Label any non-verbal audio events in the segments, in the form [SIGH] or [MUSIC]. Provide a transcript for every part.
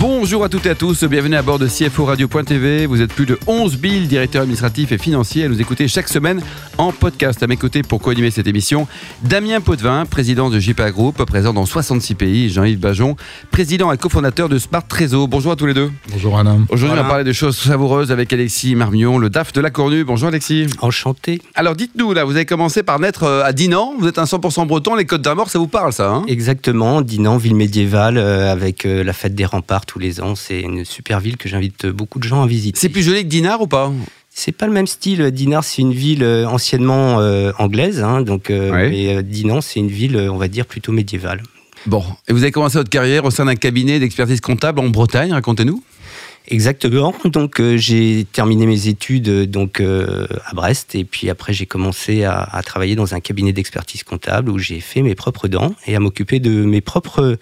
Bonjour à toutes et à tous, bienvenue à bord de CFO Radio.tv. Vous êtes plus de 11 000 directeurs administratifs et financiers à nous écouter chaque semaine en podcast. À mes côtés pour co-animer cette émission, Damien Potvin, président de JPA Group, présent dans 66 pays, Jean-Yves Bajon, président et cofondateur de Smart Trésor. Bonjour à tous les deux. Bonjour Alain. Aujourd'hui, on va parler de choses savoureuses avec Alexis Marmion, le DAF de la Cornue. Bonjour Alexis. Enchanté. Alors dites-nous, là, vous avez commencé par naître euh, à Dinan, vous êtes un 100% breton, les Côtes d'Armor, ça vous parle ça hein? Exactement, Dinan, ville médiévale, euh, avec euh, la fête des remparts tous les ans. C'est une super ville que j'invite beaucoup de gens à visiter. C'est plus joli que Dinard ou pas C'est pas le même style. Dinard, c'est une ville euh, anciennement euh, anglaise, hein, donc, euh, Ouais. mais Dinan, c'est une ville, on va dire, plutôt médiévale. Bon, et vous avez commencé votre carrière au sein d'un cabinet d'expertise comptable en Bretagne, racontez-nous. Exactement. Donc, euh, j'ai terminé mes études euh, donc euh, à Brest, et puis après, j'ai commencé à, travailler dans un cabinet d'expertise comptable où j'ai fait mes propres dents et à m'occuper de mes propres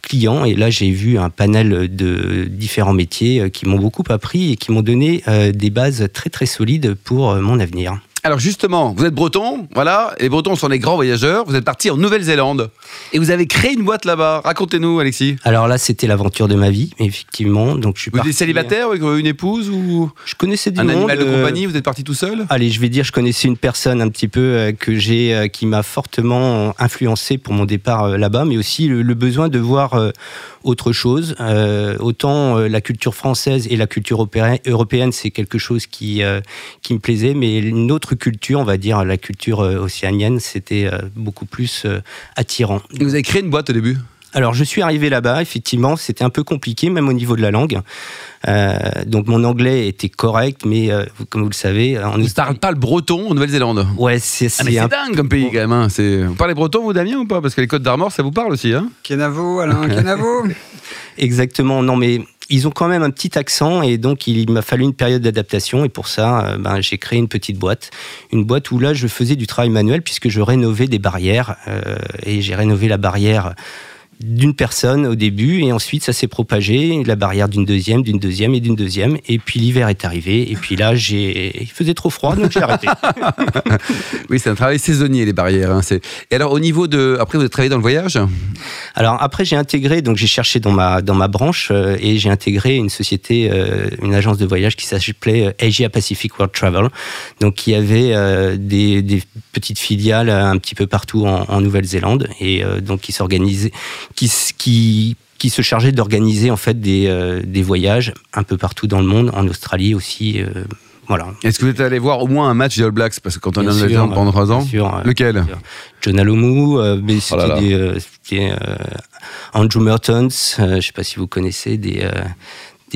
clients. Et là, j'ai vu un panel de différents métiers qui m'ont beaucoup appris et qui m'ont donné des bases très très solides pour mon avenir. Alors justement, vous êtes breton, voilà, les bretons sont des grands voyageurs, vous êtes parti en Nouvelle-Zélande, et vous avez créé une boîte là-bas. Racontez-nous Alexis. Alors là, c'était l'aventure de ma vie, effectivement. Donc, je suis Vous parti- êtes célibataire avec une épouse ou Je connaissais du un monde. animal de euh, compagnie, vous êtes parti tout seul? Allez, je vais dire, je connaissais une personne un petit peu euh, que j'ai, euh, qui m'a fortement influencé pour mon départ euh, là-bas, mais aussi le, le besoin de voir euh, autre chose. Euh, autant euh, la culture française et la culture européenne, c'est quelque chose qui euh, qui me plaisait, mais une autre culture, on va dire la culture océanienne, c'était beaucoup plus attirant. Vous avez créé une boîte au début? Alors, je suis arrivé là-bas, effectivement, c'était un peu compliqué, même au niveau de la langue. Euh, donc, mon anglais était correct, mais euh, comme vous le savez, On ne parle pas le breton en Nouvelle-Zélande. Ouais, c'est Ah, mais c'est c'est un dingue comme pays quand même. hein. C'est- Vous parlez breton, vous, Damien, ou pas? Parce que les Côtes d'Armor, ça vous parle aussi. Hein Kenavo, Alain, Kenavo. [LAUGHS] Exactement, non mais ils ont quand même un petit accent et donc il m'a fallu une période d'adaptation et pour ça euh, ben, j'ai créé une petite boîte. Une boîte où là je faisais du travail manuel puisque je rénovais des barrières euh, et j'ai rénové la barrière d'une personne au début et ensuite ça s'est propagé, la barrière d'une deuxième, d'une deuxième et d'une deuxième et puis l'hiver est arrivé et puis là j'ai il faisait trop froid donc j'ai arrêté. [LAUGHS] oui, c'est un travail saisonnier, les barrières. hein. C'est- Et alors, au niveau de. Après, vous avez travaillé dans le voyage? Alors après j'ai intégré, donc j'ai cherché dans ma dans ma branche euh, et j'ai intégré une société, euh, une agence de voyage qui s'appelait euh, Asia Pacific World Travel, donc qui avait euh, des, des petites filiales un petit peu partout en, en Nouvelle-Zélande et donc qui s'organisait, qui s- qui qui se chargeait d'organiser en fait des, euh, des voyages un peu partout dans le monde, en Australie aussi, euh, voilà. Est-ce que vous êtes allé voir au moins un match des All Blacks? Parce que quand on est en Bien sûr, Nouvelle-Zélande pendant trois ans. sûr, euh, Lequel? bien sûr. John Alomou, mais Oh c'était Andrew Mertens, je ne sais pas si vous connaissez, des,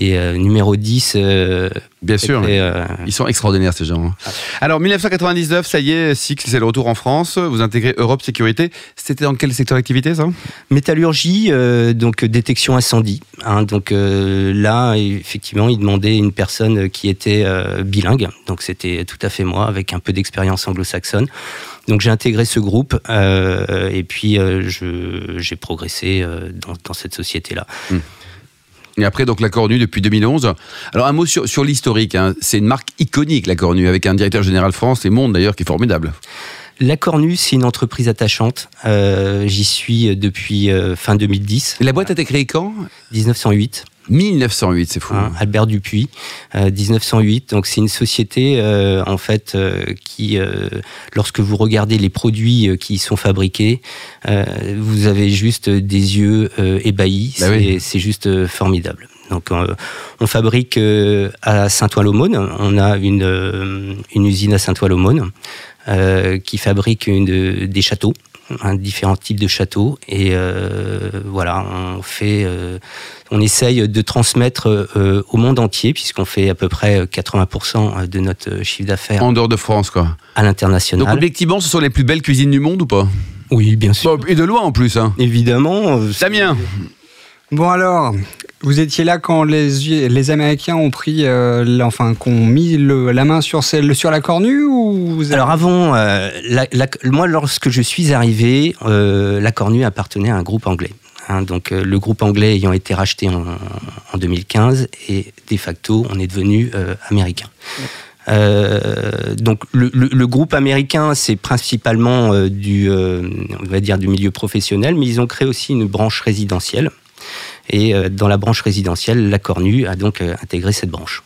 euh, euh, numéros 10. euh, Bien sûr. très, euh, Ils sont extraordinaires ces gens. hein. Ah. Alors 1999, ça y est, Six, c'est le retour en France. Vous intégrez Europe Sécurité. C'était dans quel secteur d'activité ça? Métallurgie, donc détection incendie. hein. donc là, effectivement, il demandait une personne qui était bilingue. Donc c'était tout à fait moi, avec un peu d'expérience anglo-saxonne. Donc j'ai intégré ce groupe et puis j'ai progressé dans, dans cette société-là. Et après, donc la Cornue depuis 2011. Alors un mot sur, sur l'historique. hein. C'est une marque iconique, la Cornue, avec un directeur général France et Monde d'ailleurs qui est formidable. La Cornue, c'est une entreprise attachante. Euh, J'y suis depuis euh, fin 2010, Et la boîte a été créée quand? 1908. 1908, c'est fou. hein, Albert Dupuis, euh, 1908. Donc c'est une société euh, en fait euh, qui, euh, lorsque vous regardez les produits euh, qui y sont fabriqués, euh, vous avez juste des yeux euh, ébahis. Bah c'est oui. juste euh, formidable. Donc euh, on fabrique euh, à Saint-Ouen-l'Aumône. On a une, euh, une usine à Saint-Ouen-l'Aumône euh, qui fabrique une, des châteaux. Hein, différents types de châteaux et euh, voilà on fait euh, on essaye de transmettre euh, au monde entier, puisqu'on fait à peu près 80% de notre chiffre d'affaires En dehors de France, quoi. à l'international. Donc objectivement, ce sont les plus belles cuisines du monde ou pas? Oui, bien sûr. Bon, Et de loin en plus. Hein. Évidemment. Damien Bon alors, vous étiez là quand les, Américains ont pris, euh, enfin, qu'on mis la main sur, celle, sur la cornue Alors avant, euh, moi lorsque je suis arrivé, euh, la Cornue appartenait à un groupe anglais. hein, donc le groupe anglais ayant été racheté en, en 2015 et de facto on est devenu américain. Euh, donc le, groupe américain, c'est principalement euh, du, euh, on va dire du milieu professionnel, mais ils ont créé aussi une branche résidentielle. Et dans la branche résidentielle, la Cornu a donc intégré cette branche.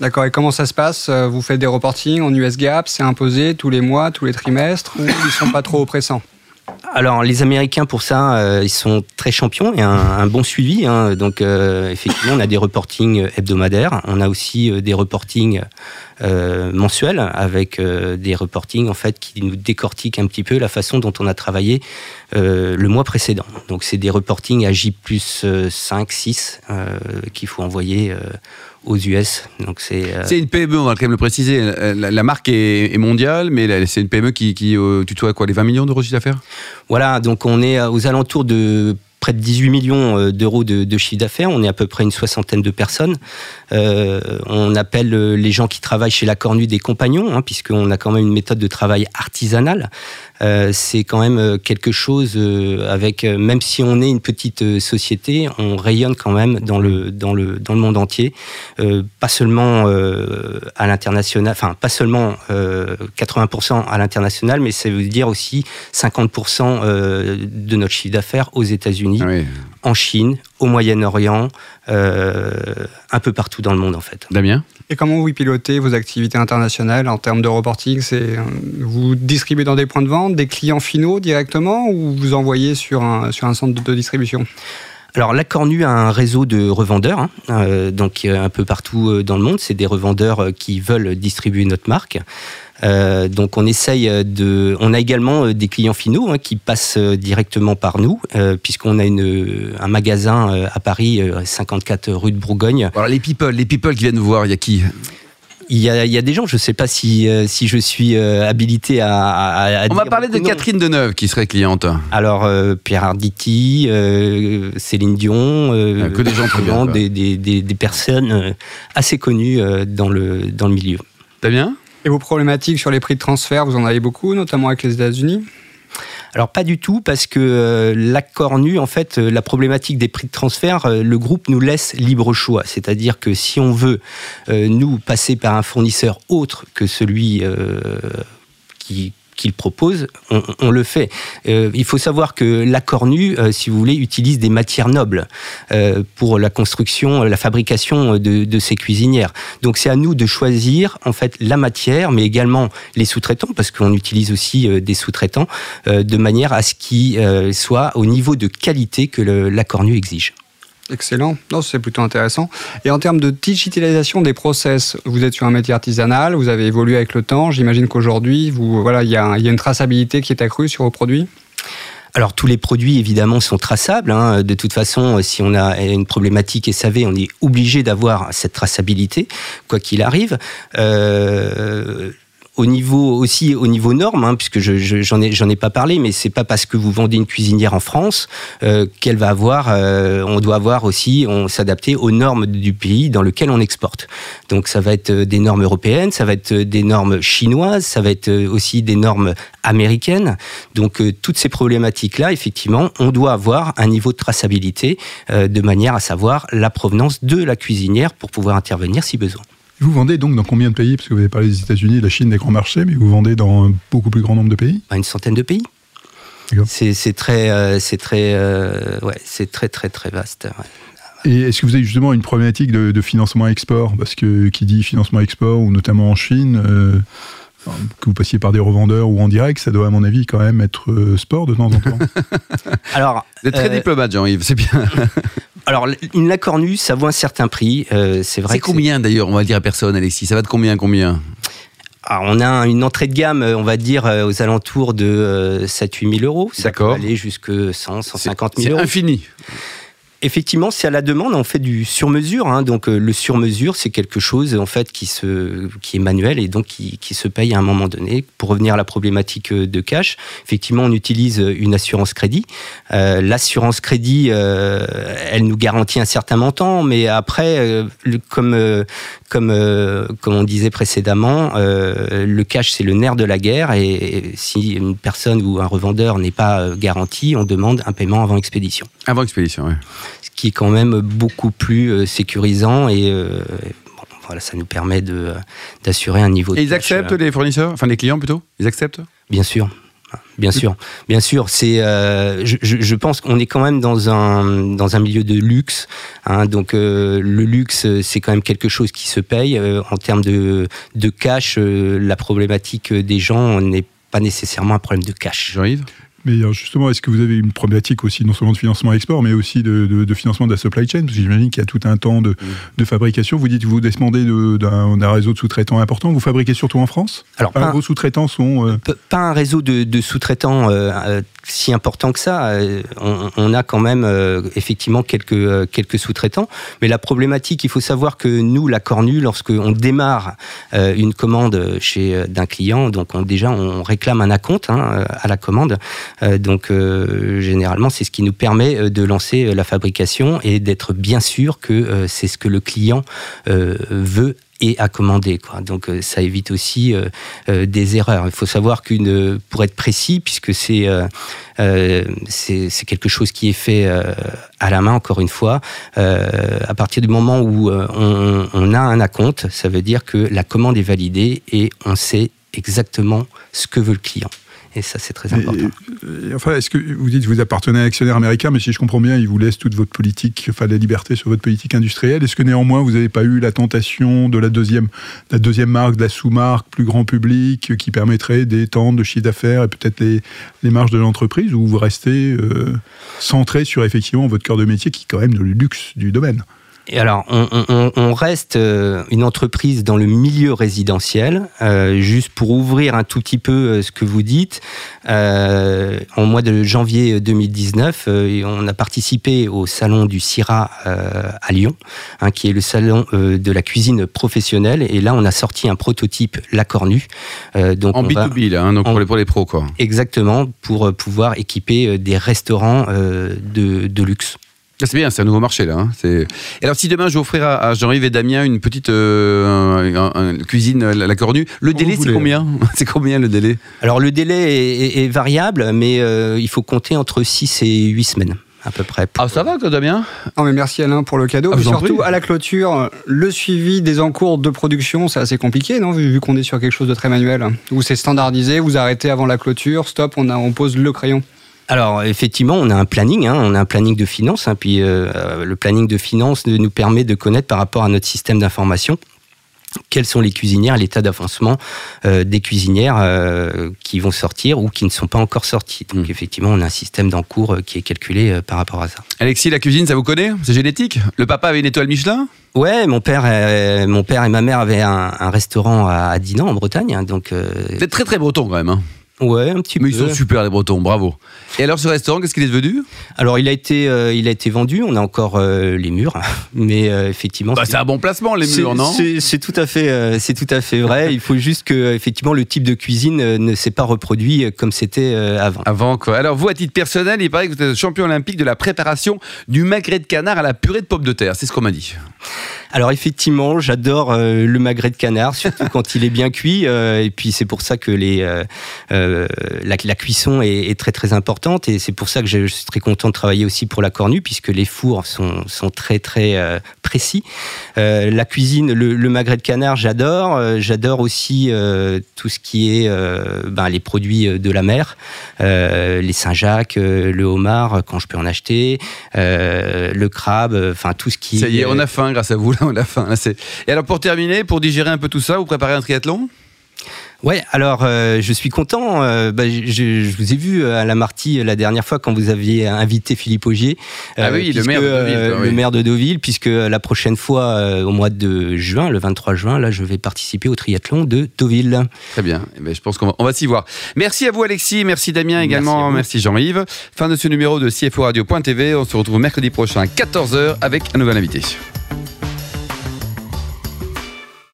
D'accord, et comment ça se passe? Vous faites des reportings en US GAAP, c'est imposé tous les mois, tous les trimestres, ou ils sont pas trop oppressants? Alors les Américains pour ça, euh, ils sont très champions et un, bon suivi. Hein. Donc euh, effectivement, on a des reportings hebdomadaires, on a aussi euh, des reportings mensuels avec des reportings en fait qui nous décortiquent un petit peu la façon dont on a travaillé le mois précédent. Donc c'est des reportings à J plus 5, 6 qu'il faut envoyer aux US. Donc c'est. Euh, c'est une PME, on va quand même le préciser. La, marque est, mondiale, mais c'est une PME qui, qui euh, tutoie quoi, les 20 millions d'euros de chiffre d'affaires? Voilà, donc on est aux alentours de près de 18 millions euh, d'euros de, chiffre d'affaires. On est à peu près une soixantaine de personnes. on appelle les gens qui travaillent chez la Cornue des compagnons, hein, puisqu'on a quand même une méthode de travail artisanale. Euh, c'est quand même euh, quelque chose euh, avec, même si on est une petite société, on rayonne quand même dans le, dans le, dans le monde entier, pas seulement à l'international, enfin pas seulement 80% à l'international, mais ça veut dire aussi 50% de notre chiffre d'affaires aux États-Unis, ah en Chine, au Moyen-Orient, un peu partout dans le monde en fait. Damien? Et comment vous pilotez vos activités internationales en termes de reporting? C'est vous distribuez dans des points de vente, des clients finaux directement, ou vous envoyez sur un, sur un centre de distribution? Alors la Cornue a un réseau de revendeurs, hein, euh, donc un peu partout euh, dans le monde. C'est des revendeurs euh, qui veulent distribuer notre marque. Euh, donc on essaye de. On a également euh, des clients finaux hein, qui passent euh, directement par nous, puisqu'on a un magasin à Paris, 54 rue de Bourgogne. Alors les people, les people qui viennent vous voir, il y a qui? Il y, a, il y, a, des gens, je ne sais pas si, si je suis habilité à. à, On va parler de Catherine Deneuve qui serait cliente. Alors, Pierre Arditi, Céline Dion, ah, que des gens très bien, des, des, des, des, personnes assez connues dans, le, dans le milieu. T'as bien? Et vos problématiques sur les prix de transfert, vous en avez beaucoup, notamment avec les États-Unis? Alors pas du tout, parce que euh, l'accord nu, en fait, euh, la problématique des prix de transfert, euh, le groupe nous laisse libre choix. C'est-à-dire que si on veut, nous, passer par un fournisseur autre que celui qui qu'il propose, on, le fait. Euh, il faut savoir que la Cornue, euh, si vous voulez, utilise des matières nobles euh, pour la construction, la fabrication de, ces cuisinières. Donc c'est à nous de choisir en fait la matière, mais également les sous-traitants, parce qu'on utilise aussi des sous-traitants, de manière à ce qu'ils soient au niveau de qualité que la Cornue exige. Excellent. C'est plutôt intéressant. Et en termes de digitalisation des process, vous êtes sur un métier artisanal, vous avez évolué avec le temps. J'imagine qu'aujourd'hui, voilà, il y, a, une traçabilité qui est accrue sur vos produits. Alors tous les produits évidemment sont traçables. Hein. De toute façon, si on a une problématique SAV, on est obligé d'avoir cette traçabilité, quoi qu'il arrive. Euh, au niveau aussi au niveau normes, hein, puisque je, j'en ai ai pas parlé, mais c'est pas parce que vous vendez une cuisinière en France euh, qu'elle va avoir. Euh, on doit avoir aussi, on s'adapter aux normes du pays dans lequel on exporte. Donc ça va être euh, des normes européennes, ça va être des normes chinoises, ça va être aussi des normes américaines. Donc toutes ces problématiques là, effectivement, on doit avoir un niveau de traçabilité de manière à savoir la provenance de la cuisinière pour pouvoir intervenir si besoin. Vous vendez donc dans combien de pays? Parce que vous avez parlé des États-Unis, de la Chine, des grands marchés, mais vous vendez dans un beaucoup plus grand nombre de pays? Une centaine de pays. C'est très, euh, c'est très, euh, ouais, c'est très, très, très vaste. Et est-ce que vous avez justement une problématique de, financement export? Parce que qui dit financement export, ou notamment en Chine, euh, que vous passiez par des revendeurs ou en direct, ça doit à mon avis quand même être sport de temps en temps. [LAUGHS] Alors, vous êtes très diplomate, Jean-Yves, c'est bien. [LAUGHS] Alors, une lacornue, ça vaut un certain prix. Euh, c'est vrai. C'est combien d'ailleurs On va le dire à personne, Alexis? Ça va de combien combien? Ah, on a une entrée de gamme, on va dire, euh, aux alentours de 7-8 euh, 000 euros. Ça peut aller jusqu'à 100, 150 000 euros. C'est infini. Effectivement, c'est à la demande. On fait du sur-mesure. Hein. donc euh, le sur-mesure, c'est quelque chose en fait qui est manuel et donc qui, se paye à un moment donné. Pour revenir à la problématique euh, de cash, effectivement, on utilise une assurance crédit. Euh, L'assurance crédit, euh, elle nous garantit un certain montant, mais après, euh, comme comme comme on disait précédemment, le cash c'est le nerf de la guerre et, et si une personne ou un revendeur n'est pas garanti, on demande un paiement avant expédition. Avant expédition, oui qui est quand même beaucoup plus euh, sécurisant et euh, bon, voilà, ça nous permet de, d'assurer un niveau. Et ils acceptent les fournisseurs, enfin les clients plutôt? Ils acceptent? Bien sûr. Bien sûr, bien sûr. C'est, euh, je, je, pense qu'on est quand même dans un dans un milieu de luxe. Hein, donc euh, le luxe, c'est quand même quelque chose qui se paye euh, en termes de de cash. la problématique des gens n'est pas nécessairement un problème de cash. J'arrive. Mais justement, est-ce que vous avez une problématique aussi, non seulement de financement export, mais aussi de, de, de financement de la supply chain? Parce que j'imagine qu'il y a tout un temps de, de fabrication. Vous dites que vous dépendez d'un réseau de sous-traitants important. Vous fabriquez surtout en France? Alors, enfin, vos sous-traitants sont. Euh... Pas un réseau de, de sous-traitants euh, si important que ça. On, on a quand même euh, effectivement quelques, euh, quelques sous-traitants. Mais la problématique, il faut savoir que nous, la Cornu, lorsqu'on démarre euh, une commande chez d'un client, donc on, déjà on réclame un acompte hein, à la commande. Euh, donc euh, généralement, c'est ce qui nous permet euh, de lancer la fabrication et d'être bien sûr que c'est ce que le client veut et à commander. Quoi. Donc ça évite aussi euh, euh, des erreurs. Il faut savoir qu'une, pour être précis, puisque c'est euh, c'est quelque chose qui est fait à la main, encore une fois, à partir du moment où on, on a un acompte, ça veut dire que la commande est validée et on sait exactement ce que veut le client. Et ça, c'est très important. Et, enfin, est-ce que vous dites que vous appartenez à un actionnaire américain, mais si je comprends bien, il vous laisse toute votre politique, enfin, la liberté sur votre politique industrielle. Est-ce que néanmoins, vous n'avez pas eu la tentation de la deuxième, la deuxième marque, de la sous-marque, plus grand public, qui permettrait d'étendre le chiffre d'affaires et peut-être les, les marges de l'entreprise, ou vous restez euh, centré sur effectivement votre cœur de métier, qui est quand même le luxe du domaine? Et alors, on, on, on, reste une entreprise dans le milieu résidentiel, euh, juste pour ouvrir un tout petit peu ce que vous dites. Euh, en mois de janvier 2019, euh, on a participé au salon du CIRA euh, à Lyon, hein, qui est le salon de la cuisine professionnelle. Et là, on a sorti un prototype La Cornue. donc en B2B, là, hein, donc en, pour, les, pour les pros, quoi. Exactement, pour pouvoir équiper des restaurants de, de luxe. C'est bien, c'est un nouveau marché là. Hein. Et alors si demain je vais offrir à, à Jean-Yves et Damien une petite euh, un, un, cuisine la, la cornue, le délai c'est combien [LAUGHS] C'est combien le délai? Alors le délai est, est, est variable, mais euh, il faut compter entre 6 et 8 semaines à peu près. Ah, ça va, Damien? Non, mais merci Alain pour le cadeau. Ah, surtout à la clôture, le suivi des encours de production, c'est assez compliqué, non Vu, vu qu'on est sur quelque chose de très manuel. Où c'est standardisé, vous arrêtez avant la clôture, stop, on, a, on pose le crayon. Alors effectivement, on a un planning, hein, on a un planning de finances, hein, puis euh, le planning de finances nous permet de connaître par rapport à notre système d'information quelles sont les cuisinières, l'état d'avancement euh, des cuisinières euh, qui vont sortir ou qui ne sont pas encore sorties. Donc mmh. effectivement, on a un système d'encours euh, qui est calculé euh, par rapport à ça. Alexis, la cuisine, ça vous connaît? C'est génétique? Le papa avait une étoile Michelin? Ouais, mon père, euh, mon père et ma mère avaient un, un restaurant à, Dinan en Bretagne, hein, donc. Vous êtes très très breton quand même. Hein Ouais, un petit Mais peu. ils sont super les Bretons, bravo. Et alors ce restaurant, qu'est-ce qu'il est devenu? Alors il a été, euh, il a été vendu. On a encore euh, les murs, [LAUGHS] mais euh, effectivement. Bah, c'est un bon placement les murs, non? C'est tout à fait, c'est tout à fait vrai. il faut juste que effectivement le type de cuisine ne s'est pas reproduit comme c'était avant. Avant quoi. Alors vous, à titre personnel, il paraît que vous êtes champion olympique de la préparation du magret de canard à la purée de pommes de terre. C'est ce qu'on m'a dit. Alors effectivement, j'adore euh, le magret de canard, surtout quand il est bien cuit. Euh, et puis c'est pour ça que les, euh, la, la, cuisson est, est, très très importante. Et c'est pour ça que je, je, suis très content de travailler aussi pour la cornue, puisque les fours sont, sont très très précis. la cuisine, le, le, magret de canard, j'adore. j'adore aussi tout ce qui est ben, les produits de la mer, les Saint-Jacques, le homard quand je peux en acheter, le crabe, enfin tout ce qui. Ça y est, on a faim grâce à vous là, on a faim. Là, Et alors pour terminer, pour digérer un peu tout ça, vous préparez un triathlon? Ouais, alors euh, je suis content. euh, bah, je, je vous ai vu euh, à la Marty la dernière fois quand vous aviez invité Philippe Augier. Ah oui, le maire de Deauville, le maire de Deauville, puisque la prochaine fois, au mois de juin, le 23 juin, là, je vais participer au triathlon de Deauville. Très bien. Eh ben, je pense qu'on va, on va s'y voir. Merci à vous, Alexis. Merci, Damien, également. Merci, Jean-Yves. Fin de ce numéro de CFO Radio.tv. On se retrouve mercredi prochain à 14h avec un nouvel invité.